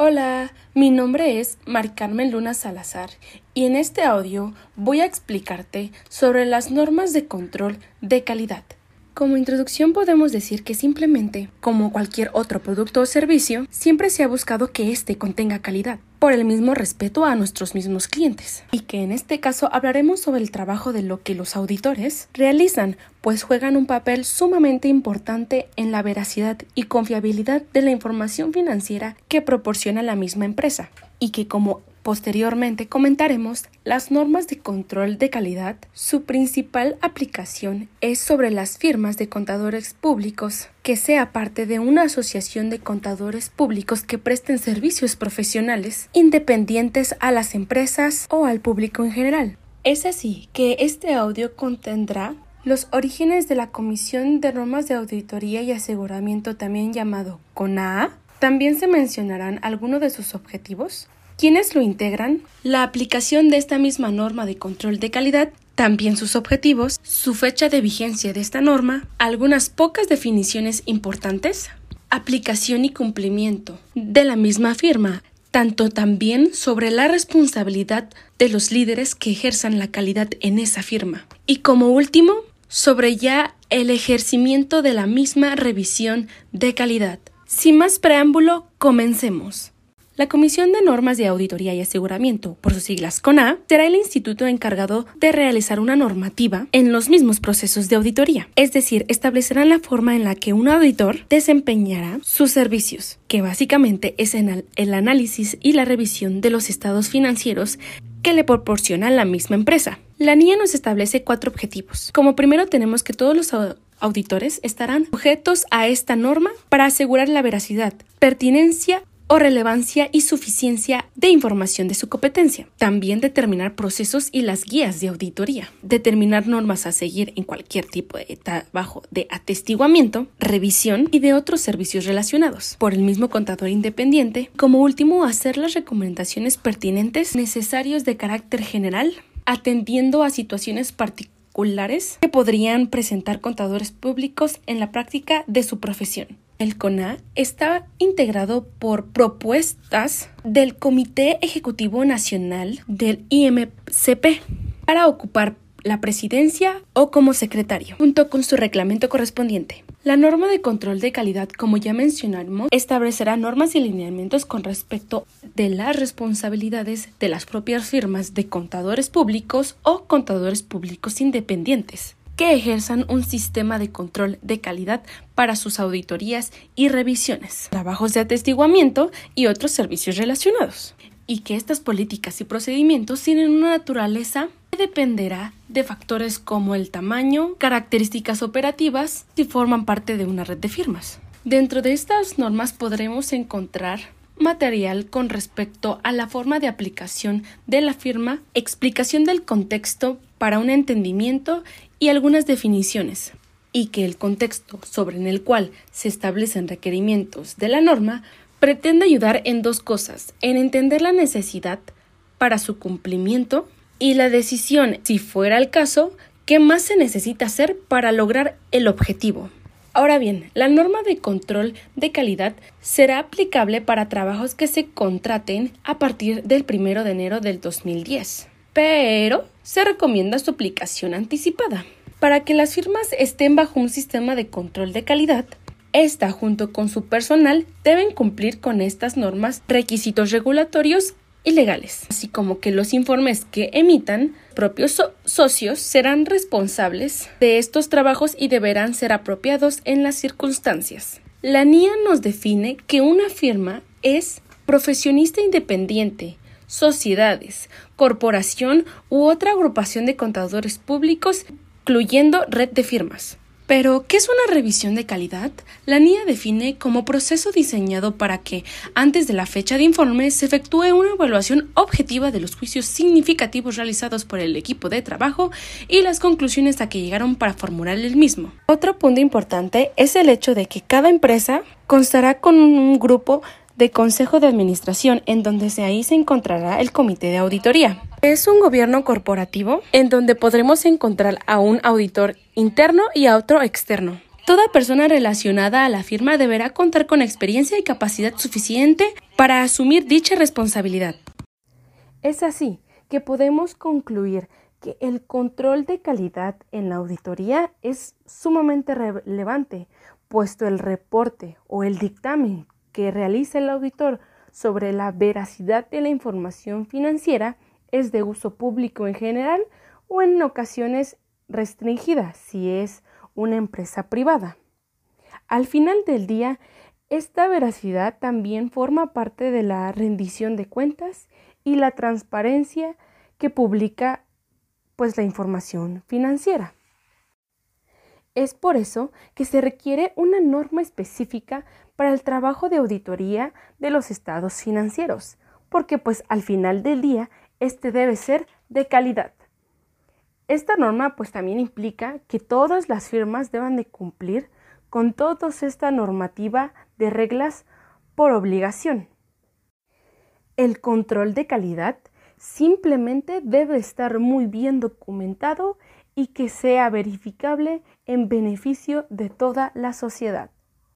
Hola, mi nombre es Mari Carmen Luna Salazar y en este audio voy a explicarte sobre las normas de control de calidad. Como introducción podemos decir que simplemente, como cualquier otro producto o servicio, siempre se ha buscado que éste contenga calidad, por el mismo respeto a nuestros mismos clientes. Y que en este caso hablaremos sobre el trabajo de lo que los auditores realizan, pues juegan un papel sumamente importante en la veracidad y confiabilidad de la información financiera que proporciona la misma empresa. Y que como Posteriormente comentaremos las normas de control de calidad. Su principal aplicación es sobre las firmas de contadores públicos, que sea parte de una asociación de contadores públicos que presten servicios profesionales independientes a las empresas o al público en general. Es así que este audio contendrá los orígenes de la Comisión de Normas de Auditoría y Aseguramiento, también llamado CONAA. También se mencionarán algunos de sus objetivos, ¿Quiénes lo integran? La aplicación de esta misma norma de control de calidad, también sus objetivos, su fecha de vigencia de esta norma, algunas pocas definiciones importantes, aplicación y cumplimiento de la misma firma, tanto también sobre la responsabilidad de los líderes que ejerzan la calidad en esa firma. Y como último, sobre ya el ejercimiento de la misma revisión de calidad. Sin más preámbulo, comencemos. La Comisión de Normas de Auditoría y Aseguramiento, por sus siglas CONA, será el instituto encargado de realizar una normativa en los mismos procesos de auditoría, es decir, establecerán la forma en la que un auditor desempeñará sus servicios, que básicamente es el análisis y la revisión de los estados financieros que le proporciona la misma empresa. La NIA nos establece cuatro objetivos. Como primero tenemos que todos los auditores estarán sujetos a esta norma para asegurar la veracidad, pertinencia o relevancia y suficiencia de información de su competencia. También determinar procesos y las guías de auditoría. Determinar normas a seguir en cualquier tipo de trabajo de atestiguamiento, revisión y de otros servicios relacionados por el mismo contador independiente. Como último, hacer las recomendaciones pertinentes necesarios de carácter general, atendiendo a situaciones particulares que podrían presentar contadores públicos en la práctica de su profesión. El CONA está integrado por propuestas del Comité Ejecutivo Nacional del IMCP para ocupar la presidencia o como secretario, junto con su reglamento correspondiente. La norma de control de calidad, como ya mencionamos, establecerá normas y lineamientos con respecto de las responsabilidades de las propias firmas de contadores públicos o contadores públicos independientes que ejerzan un sistema de control de calidad para sus auditorías y revisiones, trabajos de atestiguamiento y otros servicios relacionados, y que estas políticas y procedimientos tienen una naturaleza que dependerá de factores como el tamaño, características operativas y forman parte de una red de firmas. Dentro de estas normas podremos encontrar material con respecto a la forma de aplicación de la firma, explicación del contexto para un entendimiento y algunas definiciones, y que el contexto sobre el cual se establecen requerimientos de la norma pretende ayudar en dos cosas, en entender la necesidad para su cumplimiento y la decisión, si fuera el caso, qué más se necesita hacer para lograr el objetivo. Ahora bien, la norma de control de calidad será aplicable para trabajos que se contraten a partir del 1 de enero del 2010, pero se recomienda su aplicación anticipada. Para que las firmas estén bajo un sistema de control de calidad, esta junto con su personal deben cumplir con estas normas, requisitos regulatorios y legales, así como que los informes que emitan propios socios serán responsables de estos trabajos y deberán ser apropiados en las circunstancias. La NIA nos define que una firma es profesionista independiente, sociedades, corporación u otra agrupación de contadores públicos, incluyendo red de firmas. Pero, ¿qué es una revisión de calidad? La NIA define como proceso diseñado para que, antes de la fecha de informe, se efectúe una evaluación objetiva de los juicios significativos realizados por el equipo de trabajo y las conclusiones a que llegaron para formular el mismo. Otro punto importante es el hecho de que cada empresa constará con un grupo de Consejo de Administración, en donde ahí se encontrará el Comité de Auditoría. Es un gobierno corporativo en donde podremos encontrar a un auditor interno y a otro externo. Toda persona relacionada a la firma deberá contar con experiencia y capacidad suficiente para asumir dicha responsabilidad. Es así que podemos concluir que el control de calidad en la auditoría es sumamente relevante, puesto el reporte o el dictamen que realiza el auditor sobre la veracidad de la información financiera es de uso público en general o en ocasiones restringida si es una empresa privada. Al final del día, esta veracidad también forma parte de la rendición de cuentas y la transparencia que publica pues la información financiera. Es por eso que se requiere una norma específica para el trabajo de auditoría de los estados financieros, porque pues al final del día este debe ser de calidad. Esta norma pues también implica que todas las firmas deban de cumplir con toda esta normativa de reglas por obligación. El control de calidad simplemente debe estar muy bien documentado y que sea verificable en beneficio de toda la sociedad.